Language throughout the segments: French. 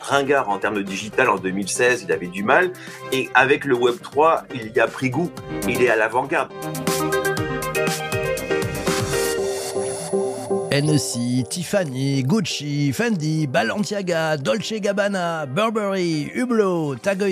ringard en termes de digital en 2016, il avait du mal. Et avec le Web 3, il y a pris goût. Il est à l'avant-garde. NEC, Tiffany, Gucci, Fendi, Balenciaga, Dolce Gabbana, Burberry, Hublot, Tag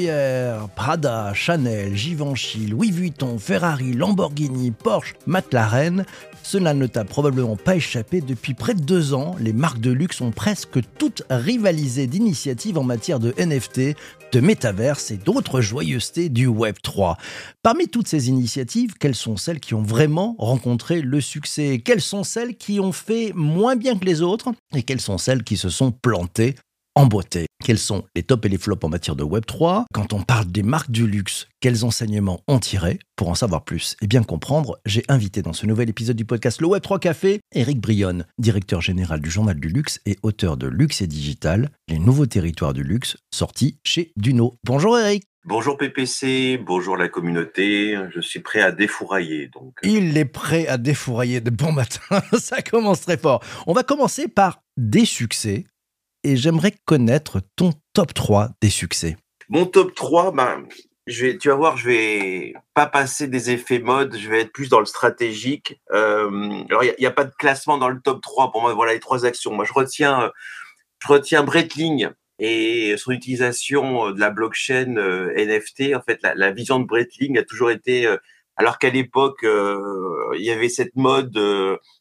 Prada, Chanel, Givenchy, Louis Vuitton, Ferrari, Lamborghini, Porsche, McLaren, cela ne t'a probablement pas échappé, depuis près de deux ans, les marques de luxe ont presque toutes rivalisé d'initiatives en matière de NFT, de métaverse et d'autres joyeusetés du Web 3. Parmi toutes ces initiatives, quelles sont celles qui ont vraiment rencontré le succès? Quelles sont celles qui ont fait moins bien que les autres Et quelles sont celles qui se sont plantées en beauté? Quels sont les tops et les flops en matière de Web3 Quand on parle des marques du luxe, quels enseignements ont tiré? Pour en savoir plus et bien comprendre, j'ai invité dans ce nouvel épisode du podcast Le Web3 Café, Eric Brionne, directeur général du Journal du Luxe et auteur de Luxe et Digital, les nouveaux territoires du luxe, sortis chez Duno. Bonjour Eric Bonjour PPC, bonjour la communauté, je suis prêt à défourailler. Donc. Il est prêt à défourailler de bon matin, ça commence très fort. On va commencer par des succès et j'aimerais connaître ton top 3 des succès. Mon top 3, ben, je vais, tu vas voir, je vais pas passer des effets mode, je vais être plus dans le stratégique. Euh, alors, il n'y a, pas de classement dans le top 3 pour moi. Voilà les trois actions. Moi, je retiens, je retiens Breitling et son utilisation de la blockchain euh, NFT. En fait, la, vision de Breitling a toujours été, euh, alors qu'à l'époque, il y avait cette mode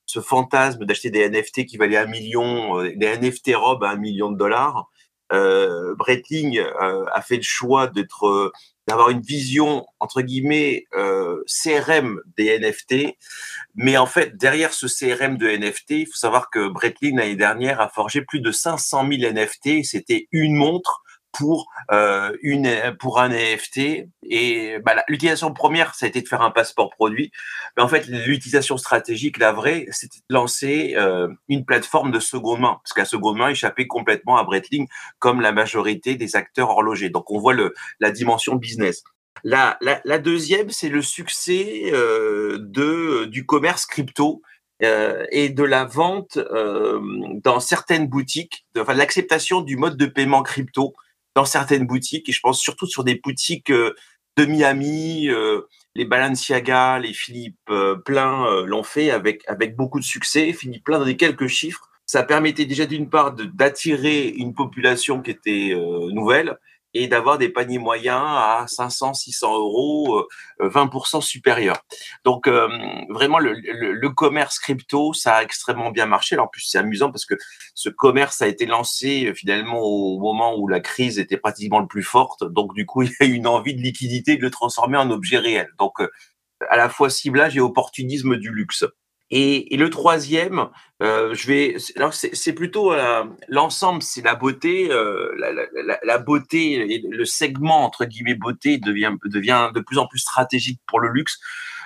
ce fantasme d'acheter des NFT qui valaient un million, euh, des NFT robes à un million de dollars, euh, Breitling euh, a fait le choix d'être, euh, d'avoir une vision entre guillemets euh, CRM des NFT, mais en fait derrière ce CRM de NFT, il faut savoir que Breitling l'année dernière a forgé plus de 500 000 NFT. C'était une montre pour euh, une pour un NFT et bah, l'utilisation première ça a été de faire un passeport produit. Mais en fait l'utilisation stratégique la vraie c'était de lancer euh, une plateforme de seconde main. Parce qu'à seconde main échappait complètement à Breitling comme la majorité des acteurs horlogers. Donc on voit le la dimension business. La, la, deuxième c'est le succès euh, de du commerce crypto et de la vente dans certaines boutiques, de, enfin l'acceptation du mode de paiement crypto dans certaines boutiques, et je pense surtout sur des boutiques euh, de Miami, euh, les Balenciaga, les Philippe euh, Plein l'ont fait avec, beaucoup de succès. Philippe Plein dans des quelques chiffres. Ça permettait déjà d'une part d'attirer une population qui était nouvelle, et d'avoir des paniers moyens à 500, 600 euros, 20% euh, supérieurs. Donc euh, vraiment le, commerce crypto, ça a extrêmement bien marché. Alors en plus c'est amusant parce que ce commerce a été lancé euh, finalement au moment où la crise était pratiquement le plus forte. Donc du coup il y a eu une envie de liquidité de le transformer en objet réel. Donc à la fois ciblage et opportunisme du luxe. Et, et, le troisième, euh, je vais, alors c'est plutôt euh, l'ensemble, c'est la beauté, euh, la, la, la, beauté, le segment entre guillemets beauté devient devient de plus en plus stratégique pour le luxe.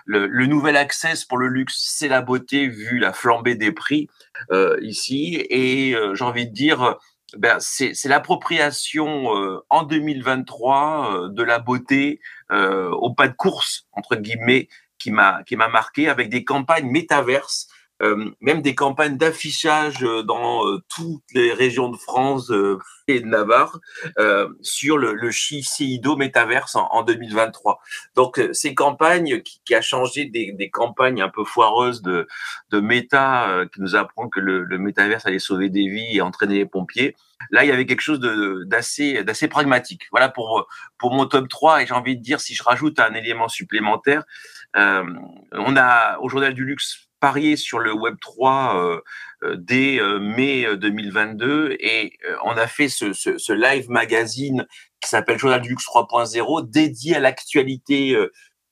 Le, le nouvel access pour le luxe, c'est la beauté vu la flambée des prix euh, ici, et euh, j'ai envie de dire. Ben, c'est l'appropriation en 2023 de la beauté au pas de course entre guillemets qui m'a qui m'a marqué avec des campagnes métaverses, euh, même des campagnes d'affichage euh, dans euh, toutes les régions de France et de Navarre sur le, le Shiseido métaverse en, en, 2023. Donc ces campagnes qui, qui a changé des, des, campagnes un peu foireuses de de Meta qui nous apprend que le, le métaverse allait sauver des vies et entraîner les pompiers. Là, il y avait quelque chose d'assez d'assez pragmatique. Voilà pour pour mon top 3 et j'ai envie de dire si je rajoute un élément supplémentaire, on a au Journal du Luxe parié sur le Web 3 euh, euh, dès mai 2022 et on a fait ce, live magazine qui s'appelle Journal du Luxe 3.0 dédié à l'actualité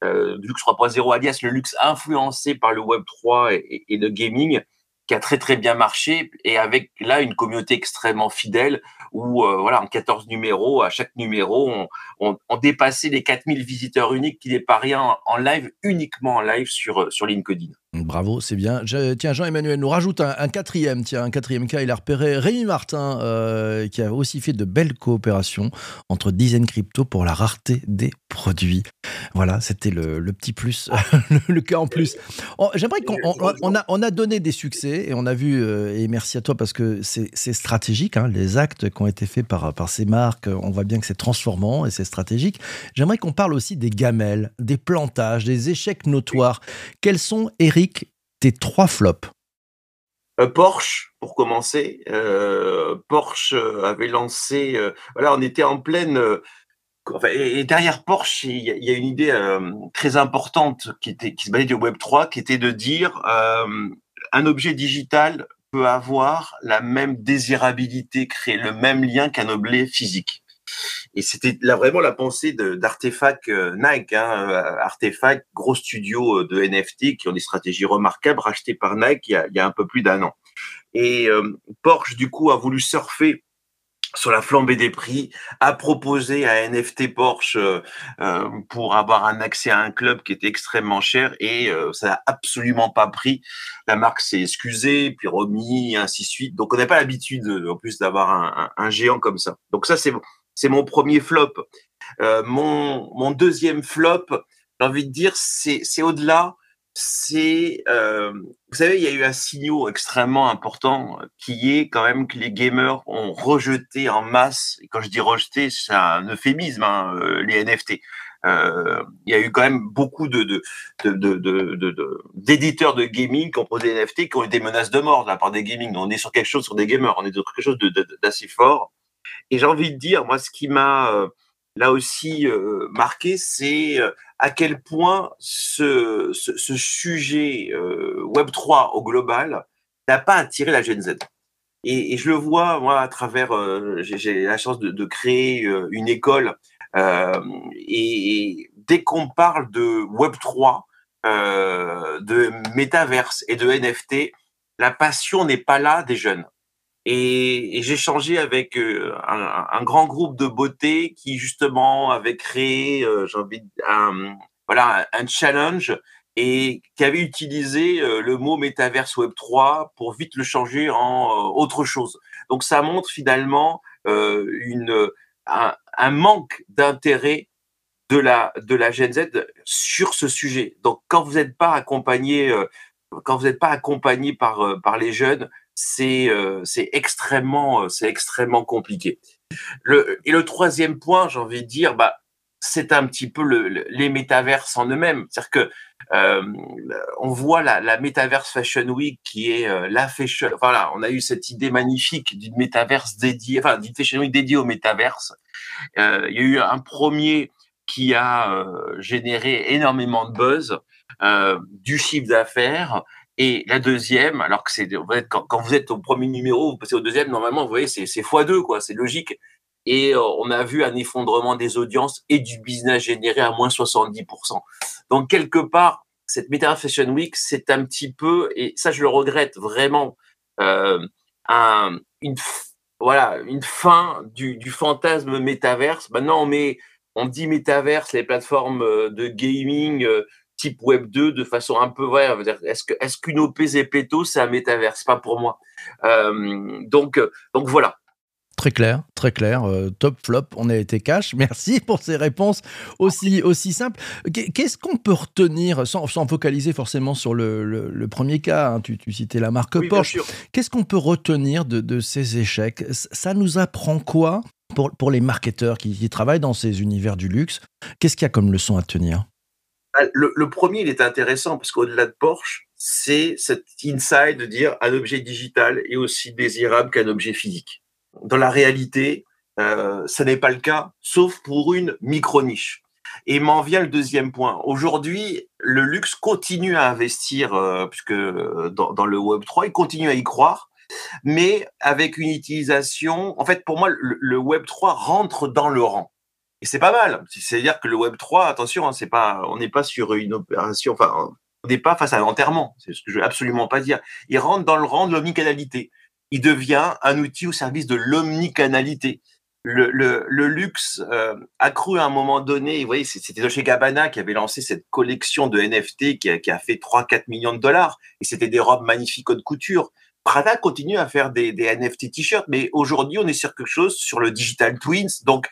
du Luxe 3.0 alias le luxe influencé par le Web 3 et, et le gaming qui a très très bien marché et avec là une communauté extrêmement fidèle où euh, voilà en 14 numéros à chaque numéro on, on, on dépassait les 4000 visiteurs uniques qui n'est pas rien en live uniquement en live sur sur LinkedIn. Bravo, c'est bien. tiens, Jean-Emmanuel nous rajoute un, quatrième, tiens, un quatrième cas. Il a repéré Rémi Martin, euh, qui a aussi fait de belles coopérations entre Design Crypto pour la rareté des produits. Voilà, c'était le, petit plus, le, cas en plus. Oh, j'aimerais qu'on on, a, on a donné des succès et on a vu, euh, et merci à toi parce que c'est stratégique, hein, les actes qui ont été faits par, par ces marques, on voit bien que c'est transformant et c'est stratégique. J'aimerais qu'on parle aussi des gamelles, des plantages, des échecs notoires. Quels sont, Eric, tes trois flops euh, Porsche, pour commencer. Euh, Porsche euh, avait lancé. voilà, on était en pleine. et derrière Porsche, il y, a une idée très importante qui, se basait du Web 3, qui était de dire un objet digital peut avoir la même désirabilité, créer le même lien qu'un objet physique. Et c'était là vraiment la pensée d'Artefact euh, Nike. Hein, euh, Artefact, gros studio euh, de NFT qui ont des stratégies remarquables, rachetés par Nike il y a, un peu plus d'un an. Et Porsche, du coup, a voulu surfer sur la flambée des prix, a proposé à NFT Porsche pour avoir un accès à un club qui était extrêmement cher et ça n'a absolument pas pris. La marque s'est excusée, puis remis, ainsi de suite. Donc on n'a pas l'habitude en plus d'avoir un, géant comme ça. Donc ça c'est c'est mon premier flop. Euh, mon, mon deuxième flop, j'ai envie de dire, c'est, au-delà. C'est, euh, vous savez, il y a eu un signal extrêmement important qui est quand même que les gamers ont rejeté en masse. Et quand je dis rejeté, c'est un euphémisme, hein, euh, les NFT. Il y a eu quand même beaucoup de, de, de, de, d'éditeurs de, gaming qui ont posé des NFT qui ont eu des menaces de mort de la part des gaming. On est sur quelque chose sur des gamers, on est sur quelque chose d'assez fort. Et j'ai envie de dire, moi, ce qui m'a euh, là aussi euh, marqué, c'est euh, à quel point ce, sujet Web 3 au global n'a pas attiré la Gen Z. Et, je le vois, moi, à travers, j'ai la chance de, créer une école. et, dès qu'on parle de Web 3, de métaverse et de NFT, la passion n'est pas là des jeunes. Et, j'ai changé avec euh, un, grand groupe de beauté qui justement avait créé, euh, j'ai envie, un, voilà, un challenge et qui avait utilisé euh, le mot métaverse Web 3 pour vite le changer en autre chose. Donc ça montre finalement une, un, manque d'intérêt de la, de la Gen Z sur ce sujet. Donc quand vous n'êtes pas accompagné, quand vous n'êtes pas accompagné par, par les jeunes, c'est euh, c'est extrêmement euh, c'est extrêmement compliqué. Et le troisième point, j'ai envie de dire, bah c'est un petit peu le, les métaverses en eux-mêmes. C'est-à-dire que euh, on voit la, la Metaverse Fashion Week qui est la fashion. Voilà, on a eu cette idée magnifique d'une métaverse dédiée, enfin d'une Fashion Week dédiée au métaverse. Il y a eu un premier qui a généré énormément de buzz, du chiffre d'affaires et la deuxième, alors que c'est quand, vous êtes au premier numéro, vous passez au deuxième, normalement, vous voyez, c'est x2, quoi, c'est logique. Et euh, on a vu un effondrement des audiences et du business généré à moins 70%. Donc, quelque part, cette Meta Fashion Week, c'est un petit peu, et ça, je le regrette vraiment, euh, un, une, voilà, une fin du, du fantasme métaverse. Maintenant, on met, on dit métaverse, les plateformes euh, de gaming, type Web 2 de façon un peu vrai. Est-ce que est-ce qu'une OP Zepeto c'est un métaverse? Pas pour moi. Euh, donc donc voilà. Très clair, très clair. Euh, top flop, on a été cash. Merci pour ces réponses aussi, aussi simples. Qu'est-ce qu'on peut retenir, sans, sans, focaliser forcément sur le, le, premier cas, hein, tu, tu, citais la marque Porsche, qu'est-ce qu'on peut retenir de, de, ces échecs? Ça nous apprend quoi pour, pour les marketeurs qui, qui travaillent dans ces univers du luxe? Qu'est-ce qu'il y a comme leçon à tenir? Ah, le, premier, il est intéressant parce qu'au-delà de Porsche, c'est cet inside de dire un objet digital est aussi désirable qu'un objet physique. Dans la réalité, euh, ce n'est pas le cas, sauf pour une micro-niche. Et m'en vient le deuxième point. Aujourd'hui, le luxe continue à investir, euh, puisque euh, dans, le Web 3, il continue à y croire, mais avec une utilisation. En fait, pour moi, le, le Web 3 rentre dans le rang. Et c'est pas mal. C'est-à-dire que le Web 3, attention, hein, c'est pas, on n'est pas sur une opération, enfin, on n'est pas face à l'enterrement. C'est ce que je veux absolument pas dire. Il rentre dans le rang de l'omnicanalité. Il devient un outil au service de l'omnicanalité. le, le, luxe euh, a cru à un moment donné, vous voyez, c'était Dolce Gabbana qui avait lancé cette collection de NFT qui a, qui a fait 3-4 millions de dollars, et c'était des robes magnifiques haute couture. Prada continue à faire des, des NFT t-shirts, mais aujourd'hui, on est sur quelque chose sur le digital twins, donc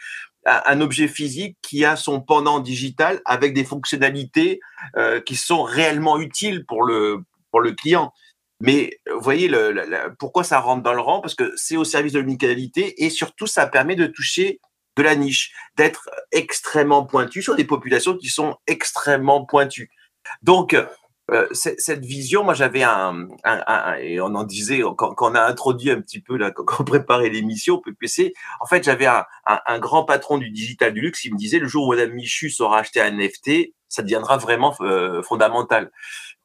un objet physique qui a son pendant digital avec des fonctionnalités euh, qui sont réellement utiles pour le, pour le client. Mais vous voyez, le, pourquoi ça rentre dans le rang? Parce que c'est au service de l'unicalité et surtout, ça permet de toucher de la niche, d'être extrêmement pointu sur des populations qui sont extrêmement pointues. Donc, euh, cette vision, moi j'avais un, et on en disait quand, on a introduit un petit peu là, quand, on préparait l'émission PPC, en fait j'avais un, grand patron du digital du luxe, il me disait le jour où Madame Michu saura acheter un NFT, ça deviendra vraiment euh, fondamental.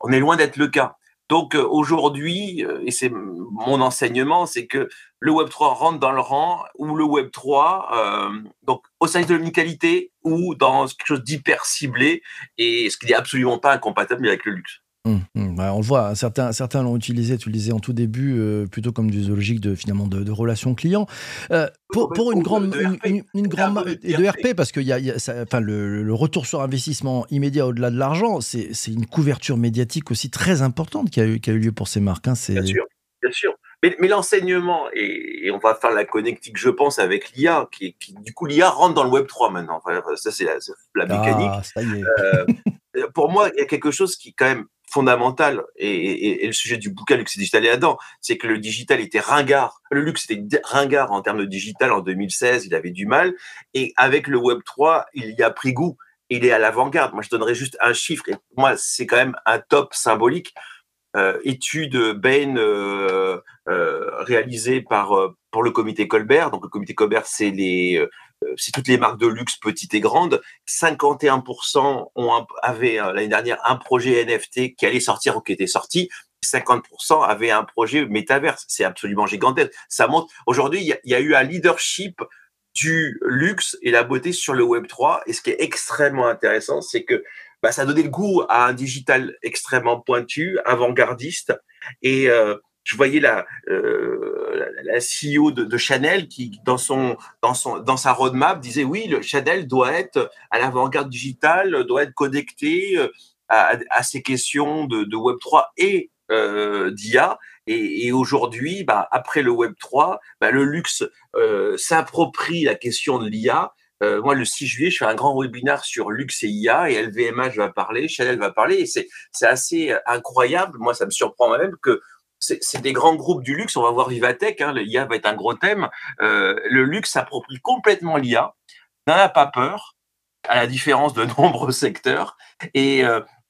On est loin d'être le cas. Donc euh, aujourd'hui, et c'est mon enseignement, c'est que le Web 3 rentre dans le rang ou le Web 3, donc au service de l'unicalité ou dans quelque chose d'hyper ciblé, et ce qui n'est absolument pas incompatible avec le luxe. Hum, hum, on le voit, hein. certains, certains l'ont utilisé, tu le disais en tout début, euh, plutôt comme du zoologique de finalement de, relations clients. Euh, pour, une grande, une, grande et de RP, parce que y a, enfin, le, retour sur investissement immédiat au-delà de l'argent, c'est une couverture médiatique aussi très importante qui a eu, qui a eu lieu pour ces marques. Hein. bien sûr, bien sûr. Mais, l'enseignement, et, on va faire la connectique, je pense, avec l'IA, qui, du coup, l'IA rentre dans le Web 3 maintenant. ça, c'est la, mécanique. Ah, euh, pour moi, il y a quelque chose qui, quand même, fondamental, et, le sujet du bouquin Luxe Digital est là-dedans, c'est que le digital était ringard. Le luxe était ringard en termes de digital en 2016, il avait du mal. Et avec le Web 3, il y a pris goût. Il est à l'avant-garde. Moi, je donnerais juste un chiffre. Et moi, c'est quand même un top symbolique. Euh, étude Bain euh, euh, réalisée par pour le comité Colbert. Donc le comité Colbert, c'est les c'est toutes les marques de luxe petites et grandes. 51% ont avaient l'année dernière un projet NFT qui allait sortir ou qui était sorti. 50% avaient un projet métaverse. C'est absolument gigantesque. Ça montre. Aujourd'hui, il y, y, a eu un leadership du luxe et la beauté sur le Web 3. Et ce qui est extrêmement intéressant, c'est que bah, ça a donné le goût à un digital extrêmement pointu, avant-gardiste. Et euh, je voyais la, euh, la, CEO de, Chanel qui, dans, son, dans, son, dans sa roadmap, disait oui, le Chanel doit être à l'avant-garde digitale, doit être connecté euh, à, ces questions de, de Web3 et euh, d'IA. Et, et aujourd'hui, bah, après le Web3, bah, le luxe euh, s'approprie la question de l'IA euh, moi, le 6 juillet, je fais un grand webinaire sur luxe et IA et LVMH va parler, Chanel va parler. Et c'est, c'est assez euh, incroyable. Moi, ça me surprend même que c'est, des grands groupes du luxe. On va voir Vivatech, hein, l'IA va être un gros thème. Euh, le luxe s'approprie complètement l'IA, n'en a pas peur, à la différence de nombreux secteurs. Et,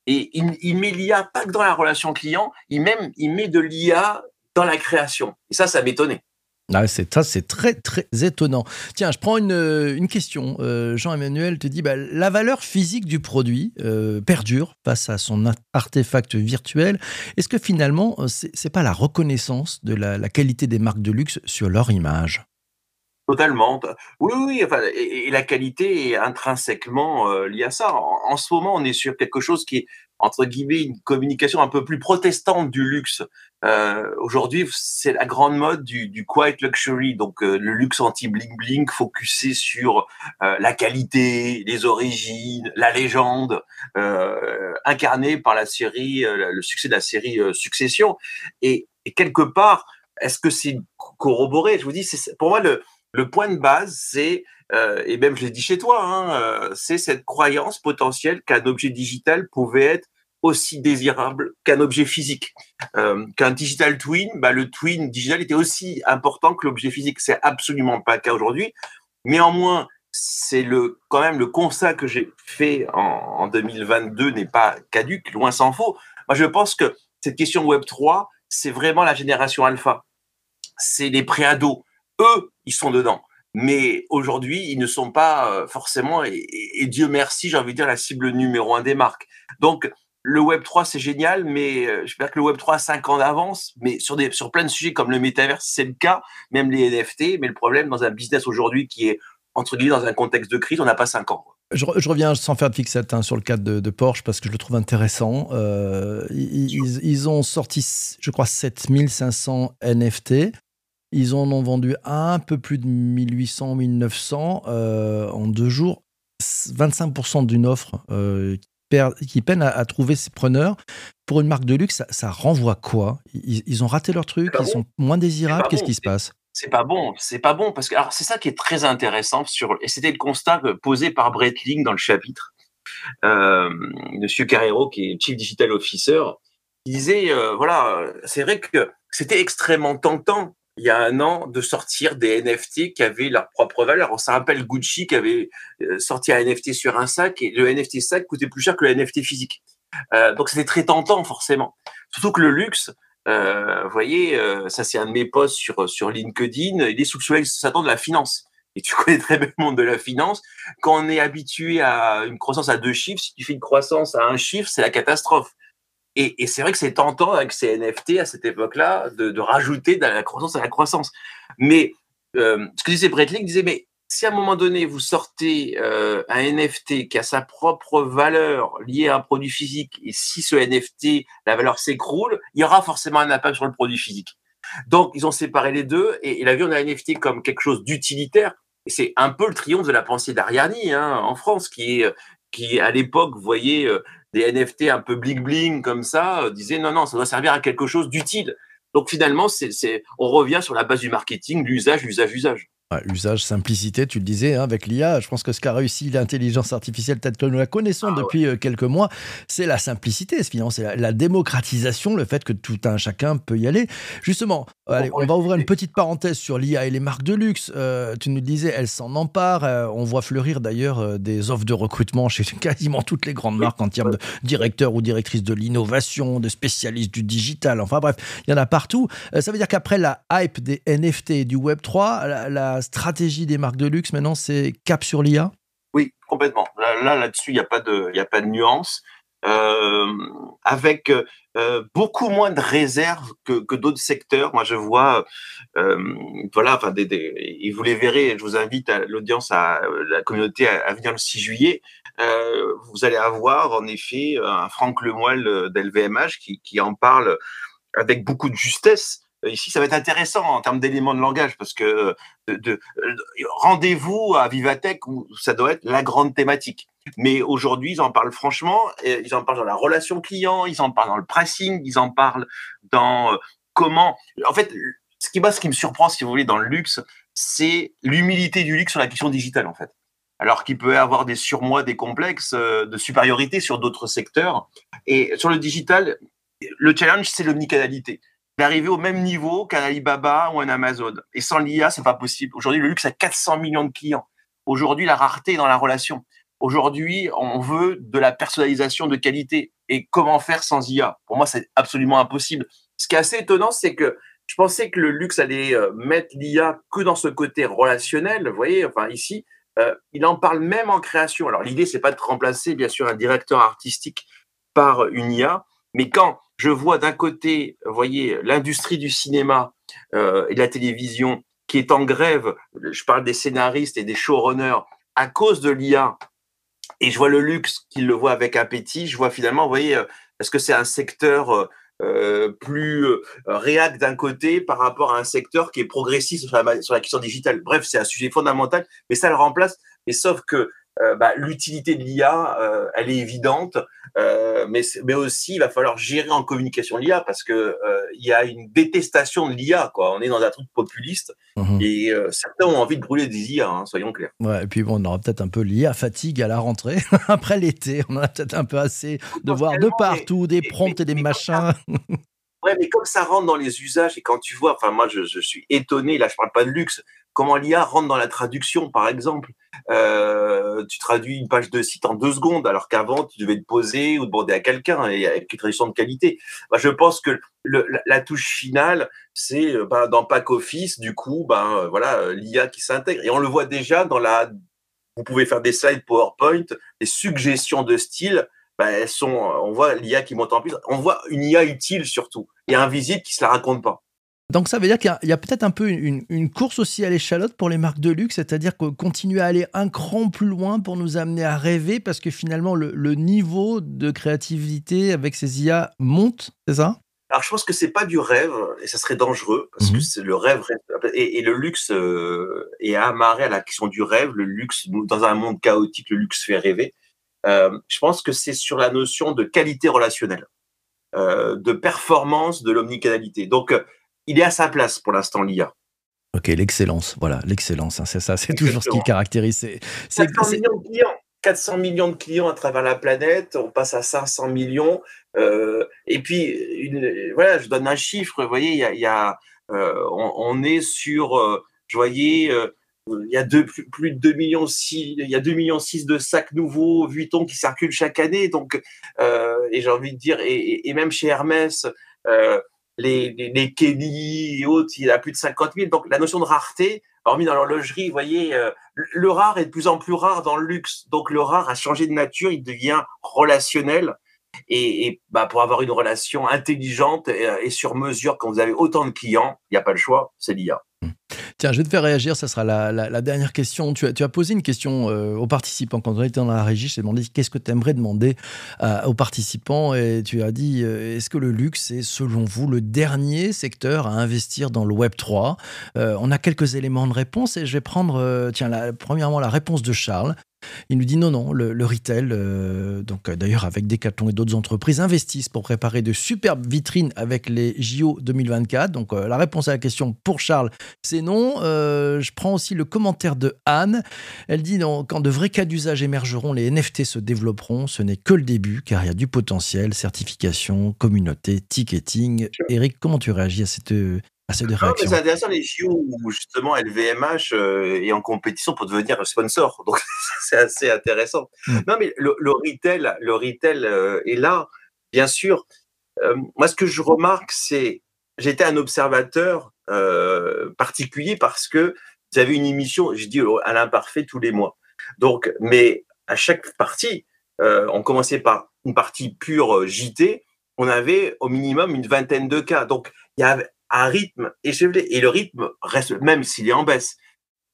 et il, met l'IA pas que dans la relation client, il, il met de l'IA dans la création. Et ça, ça m'étonnait. Ah, c'est ça, c'est très étonnant. Tiens, je prends une, une question. Euh, Jean-Emmanuel te dit bah, la valeur physique du produit euh, perdure face à son artefact virtuel. Est-ce que finalement, euh, c'est, pas la reconnaissance de la, qualité des marques de luxe sur leur image? Totalement. Oui, oui, enfin, et, la qualité est intrinsèquement liée à ça. en, ce moment, on est sur quelque chose qui est entre guillemets une communication un peu plus protestante du luxe. Euh, Aujourd'hui, c'est la grande mode du, du quiet luxury, donc euh, le luxe anti bling bling, focusé sur euh, la qualité, les origines, la légende, incarné par la série, le succès de la série Succession. Et, quelque part, est-ce que c'est corroboré? Je vous dis, pour moi le, le point de base, c'est et même je l'ai dit chez toi, hein, c'est cette croyance potentielle qu'un objet digital pouvait être aussi désirable qu'un objet physique. Euh, qu'un digital twin, bah, le twin digital était aussi important que l'objet physique. C'est absolument pas le cas aujourd'hui. Néanmoins, c'est le quand même le constat que j'ai fait en, en 2022 n'est pas caduque, loin s'en faut. Moi, je pense que cette question Web 3, c'est vraiment la génération alpha. C'est les préados. Eux, ils sont dedans. Mais aujourd'hui, ils ne sont pas euh, forcément, et, et Dieu merci, j'ai envie de dire, la cible numéro un des marques. Donc, le Web 3 c'est génial, mais euh, j'espère que le Web 3 a 5 ans d'avance, mais sur des sur plein de sujets comme le métaverse, c'est le cas, même les NFT. Mais le problème dans un business aujourd'hui qui est entre guillemets dans un contexte de crise, on n'a pas 5 ans. Je, reviens sans faire de fixette hein, sur le cadre de, Porsche parce que je le trouve intéressant. Euh, ils, ils, ont sorti, je crois, 7500 NFT. Ils en ont vendu un peu plus de 1800, 1900 euh, en deux jours. 25% d'une offre euh, qui, peine à, trouver ses preneurs. Pour une marque de luxe, ça, renvoie quoi? Ils, ont raté leur truc, ils sont moins désirables. Qu'est-ce qui se passe? C'est pas bon, c'est pas bon parce que alors c'est ça qui est très intéressant sur et c'était le constat posé par Breitling dans le chapitre. Euh, Monsieur Carrero qui est Chief Digital Officer, il disait euh, voilà c'est vrai que c'était extrêmement tentant il y a un an de sortir des NFT qui avaient leur propre valeur. On se rappelle Gucci qui avait euh, sorti un NFT sur un sac et le NFT sac coûtait plus cher que le NFT physique. Euh, donc c'était très tentant forcément. Surtout que le luxe, euh, vous voyez, euh, ça c'est un de mes posts sur, sur LinkedIn, il est sous le soleil de la finance. Et tu connais très bien le monde de la finance. Quand on est habitué à une croissance à deux chiffres, si tu fais une croissance à un chiffre, c'est la catastrophe. Et, c'est vrai que c'est tentant avec ces NFT à cette époque-là de, rajouter de la croissance à la croissance. Mais euh, ce que disait Breitling, disait, mais si à un moment donné vous sortez euh, un NFT qui a sa propre valeur liée à un produit physique, et si ce NFT, la valeur s'écroule, il y aura forcément un impact sur le produit physique. Donc ils ont séparé les deux et il a vu on a NFT comme quelque chose d'utilitaire. Et c'est un peu le triomphe de la pensée d'Ariani hein, en France, qui est qui à l'époque voyait euh, des NFT un peu bling bling comme ça, euh, disaient non, non, ça doit servir à quelque chose d'utile. Donc finalement, c'est, on revient sur la base du marketing, l'usage, l'usage, l'usage usage, simplicité, tu le disais, hein, avec l'IA. Je pense que ce qu'a réussi l'intelligence artificielle, peut-être que nous la connaissons ah depuis euh, quelques mois, c'est la simplicité, c'est la, démocratisation, le fait que tout un chacun peut y aller. Justement, allez, on va ouvrir une petite parenthèse sur l'IA et les marques de luxe. Euh, tu nous disais, elles s'en emparent. Euh, on voit fleurir d'ailleurs des offres de recrutement chez quasiment toutes les grandes marques en termes de directeurs ou directrices de l'innovation, de spécialistes du digital. Enfin bref, il y en a partout. ça veut dire qu'après la hype des NFT et du Web3, la, la stratégie des marques de luxe maintenant, c'est cap sur l'IA Oui, complètement. Là, là-dessus, il n'y a pas de, il a pas de nuance. Euh, avec euh, beaucoup moins de réserves que, d'autres secteurs. Moi, je vois, euh, voilà, enfin, des, et vous les verrez. Je vous invite à l'audience, à la communauté à, venir le 6 juillet. vous allez avoir en effet un Franck Lemoyle d'LVMH qui, qui en parle avec beaucoup de justesse ici, ça va être intéressant en termes d'éléments de langage parce que de, euh, rendez-vous à Vivatech où ça doit être la grande thématique. Mais aujourd'hui, ils en parlent franchement, ils en parlent dans la relation client, ils en parlent dans le pricing, ils en parlent dans euh, comment. En fait, ce qui, ce qui me surprend, si vous voulez, dans le luxe, c'est l'humilité du luxe sur la question digitale, en fait. Alors qu'il peut avoir des surmois, des complexes de supériorité sur d'autres secteurs. Et sur le digital, le challenge, c'est l'omnicanalité d'arriver au même niveau qu'un Alibaba ou un Amazon. Et sans l'IA, c'est pas possible. Aujourd'hui, le luxe a 400 millions de clients. Aujourd'hui, la rareté est dans la relation. Aujourd'hui, on veut de la personnalisation de qualité. Et comment faire sans IA Pour moi, c'est absolument impossible. Ce qui est assez étonnant, c'est que je pensais que le luxe allait euh, mettre l'IA que dans ce côté relationnel. Vous voyez, enfin ici, euh, il en parle même en création. Alors l'idée, c'est pas de remplacer bien sûr un directeur artistique par une IA, mais quand je vois d'un côté, voyez, l'industrie du cinéma euh, et de la télévision qui est en grève, je parle des scénaristes et des showrunners, à cause de l'IA, et je vois le luxe qui le voit avec appétit, je vois finalement, vous voyez, euh, est-ce que c'est un secteur euh, plus réac d'un côté par rapport à un secteur qui est progressiste sur la, sur la question digitale? Bref, c'est un sujet fondamental, mais ça le remplace. Mais sauf que euh, bah, l'utilité de l'IA, euh, elle est évidente, euh, mais, mais aussi il va falloir gérer en communication l'IA parce que il y a une détestation de l'IA. Quoi. On est dans un truc populiste mmh et certains ont envie de brûler des IA, hein, soyons clairs. Ouais, et puis bon, on aura peut-être un peu l'IA fatigue à la rentrée après l'été. On en a peut-être un peu assez de voir de partout des prompts et des machins. Ouais, mais comme ça rentre dans les usages et quand tu vois, enfin moi je, je suis étonné, là je parle pas de luxe, comment l'IA rentre dans la traduction par exemple. Euh, tu traduis une page de site en deux secondes, alors qu'avant, tu devais te poser ou demander à quelqu'un, et avec une traduction de qualité. Bah, je pense que la, touche finale, c'est euh, bah, dans Pack Office, du coup, bah, voilà, l'IA qui s'intègre. Et on le voit déjà dans la. Vous pouvez faire des slides PowerPoint, des suggestions de style. Bah, elles sont, on voit l'IA qui monte en plus. On voit une IA utile surtout et invisible qui se la raconte pas. Donc ça veut dire qu'il y a, peut-être un peu une, course aussi à l'échalote pour les marques de luxe, c'est-à-dire qu'on continue à aller un cran plus loin pour nous amener à rêver, parce que finalement le, niveau de créativité avec ces IA monte, c'est ça? Alors je pense que c'est pas du rêve et ça serait dangereux parce que mhm. c'est le rêve et, et le luxe euh, est amarré à la question du rêve. Le luxe, dans un monde chaotique, le luxe fait rêver. Euh, je pense que c'est sur la notion de qualité relationnelle, euh, de performance de l'omnicanalité. Donc, il est à sa place pour l'instant l'IA. Ok, l'excellence, voilà, l'excellence, hein, c'est ça, c'est toujours ce qui caractérise. C'est 400 millions de clients, 400 millions de clients à travers la planète, on passe à 500 millions. Euh, et puis, une, voilà, je donne un chiffre, vous voyez, y a, y a euh, on, on, est sur, euh, je voyais, il y a deux, plus, de 2 millions 6, il y a 2 millions 6 de sacs nouveaux Vuitton qui circulent chaque année. Donc, euh, et j'ai envie de dire, et, et, même chez Hermès, euh, les, les, Kelly et autres, il y a plus de 50 000. Donc, la notion de rareté, hormis dans l'horlogerie, vous voyez, euh, le rare est de plus en plus rare dans le luxe. Donc, le rare a changé de nature, il devient relationnel. Et, bah, pour avoir une relation intelligente et, et sur mesure, quand vous avez autant de clients, il n'y a pas le choix, c'est l'IA. Tiens, je vais te faire réagir, ça sera la, dernière question. Tu as, posé une question euh, aux participants. Quand on était dans la régie, je t'ai demandé qu'est-ce que tu aimerais demander euh, aux participants? Et tu as dit euh, est-ce que le luxe est selon vous le dernier secteur à investir dans le Web 3 euh, On a quelques éléments de réponse et je vais prendre, tiens, premièrement la réponse de Charles. Il nous dit non, non, le, le retail, euh, donc euh, d'ailleurs avec Decathlon et d'autres entreprises, investissent pour préparer de superbes vitrines avec les JO 2024. Donc euh, la réponse à la question pour Charles, c'est non. Euh, je prends aussi le commentaire de Anne. Elle dit non, quand de vrais cas d'usage émergeront, les NFT se développeront. Ce n'est que le début, car il y a du potentiel, certification, communauté, ticketing. Eric, comment tu réagis à cette assez de réactions. C'est intéressant les JO où justement LVMH euh, est en compétition pour devenir sponsor. Donc c'est assez intéressant. Mm. Non mais le, le, retail, le retail euh, est là, bien sûr. Euh, moi ce que je remarque c'est j'étais un observateur particulier parce que j'avais une émission, je dis à l'imparfait tous les mois. Donc mais à chaque partie, on commençait par une partie pure JT, on avait au minimum une vingtaine de cas. Donc il y avait un rythme échevelé. Et le rythme reste, même s'il est en baisse.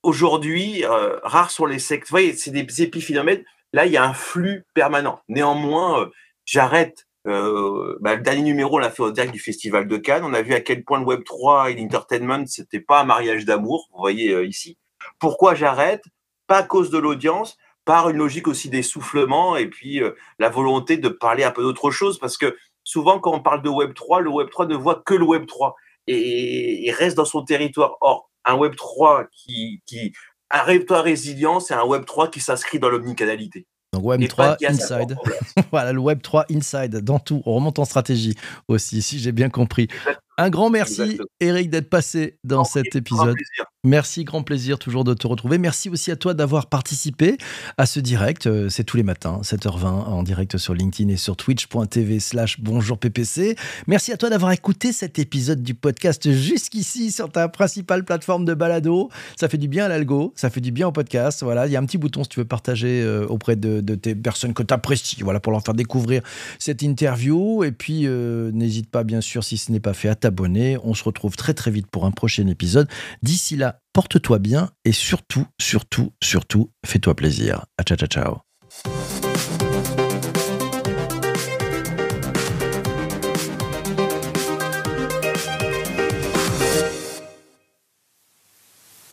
Aujourd'hui, euh, rares sont les secteurs. Vous voyez, c'est des épiphénomènes. Là, il y a un flux permanent. Néanmoins, euh, j'arrête. Euh, bah, le dernier numéro, on l'a fait au direct du Festival de Cannes. On a vu à quel point le Web 3 et l'entertainment, c'était pas un mariage d'amour. Vous voyez euh, ici. Pourquoi j'arrête? Pas à cause de l'audience, par une logique aussi d'essoufflement et puis la volonté de parler un peu d'autre chose. Parce que souvent, quand on parle de Web 3, le Web 3 ne voit que le Web 3 et, reste dans son territoire. Or, un Web 3 qui, qui un Web 3 résilient, c'est un Web 3 qui s'inscrit dans l'omnicanalité. Donc Web 3 Inside. voilà, le Web 3 Inside dans tout. On remonte en stratégie aussi, si j'ai bien compris. Un grand merci, Exactement. Eric, d'être passé dans cet épisode. Grand merci, grand plaisir toujours de te retrouver. Merci aussi à toi d'avoir participé à ce direct. Euh, c'est tous les matins, 7h20, en direct sur LinkedIn et sur twitch.tv slash bonjour PPC. Merci à toi d'avoir écouté cet épisode du podcast jusqu'ici sur ta principale plateforme de balado. Ça fait du bien à l'algo, ça fait du bien au podcast. Voilà, il y a un petit bouton si tu veux partager euh, auprès de, de, tes personnes que tu apprécies, voilà, pour leur faire découvrir cette interview. Et puis, euh, n'hésite pas, bien sûr, si ce n'est pas fait, à On se retrouve très très vite pour un prochain épisode. D'ici là, porte-toi bien et surtout, surtout, surtout, fais-toi plaisir. À ciao, ciao, ciao.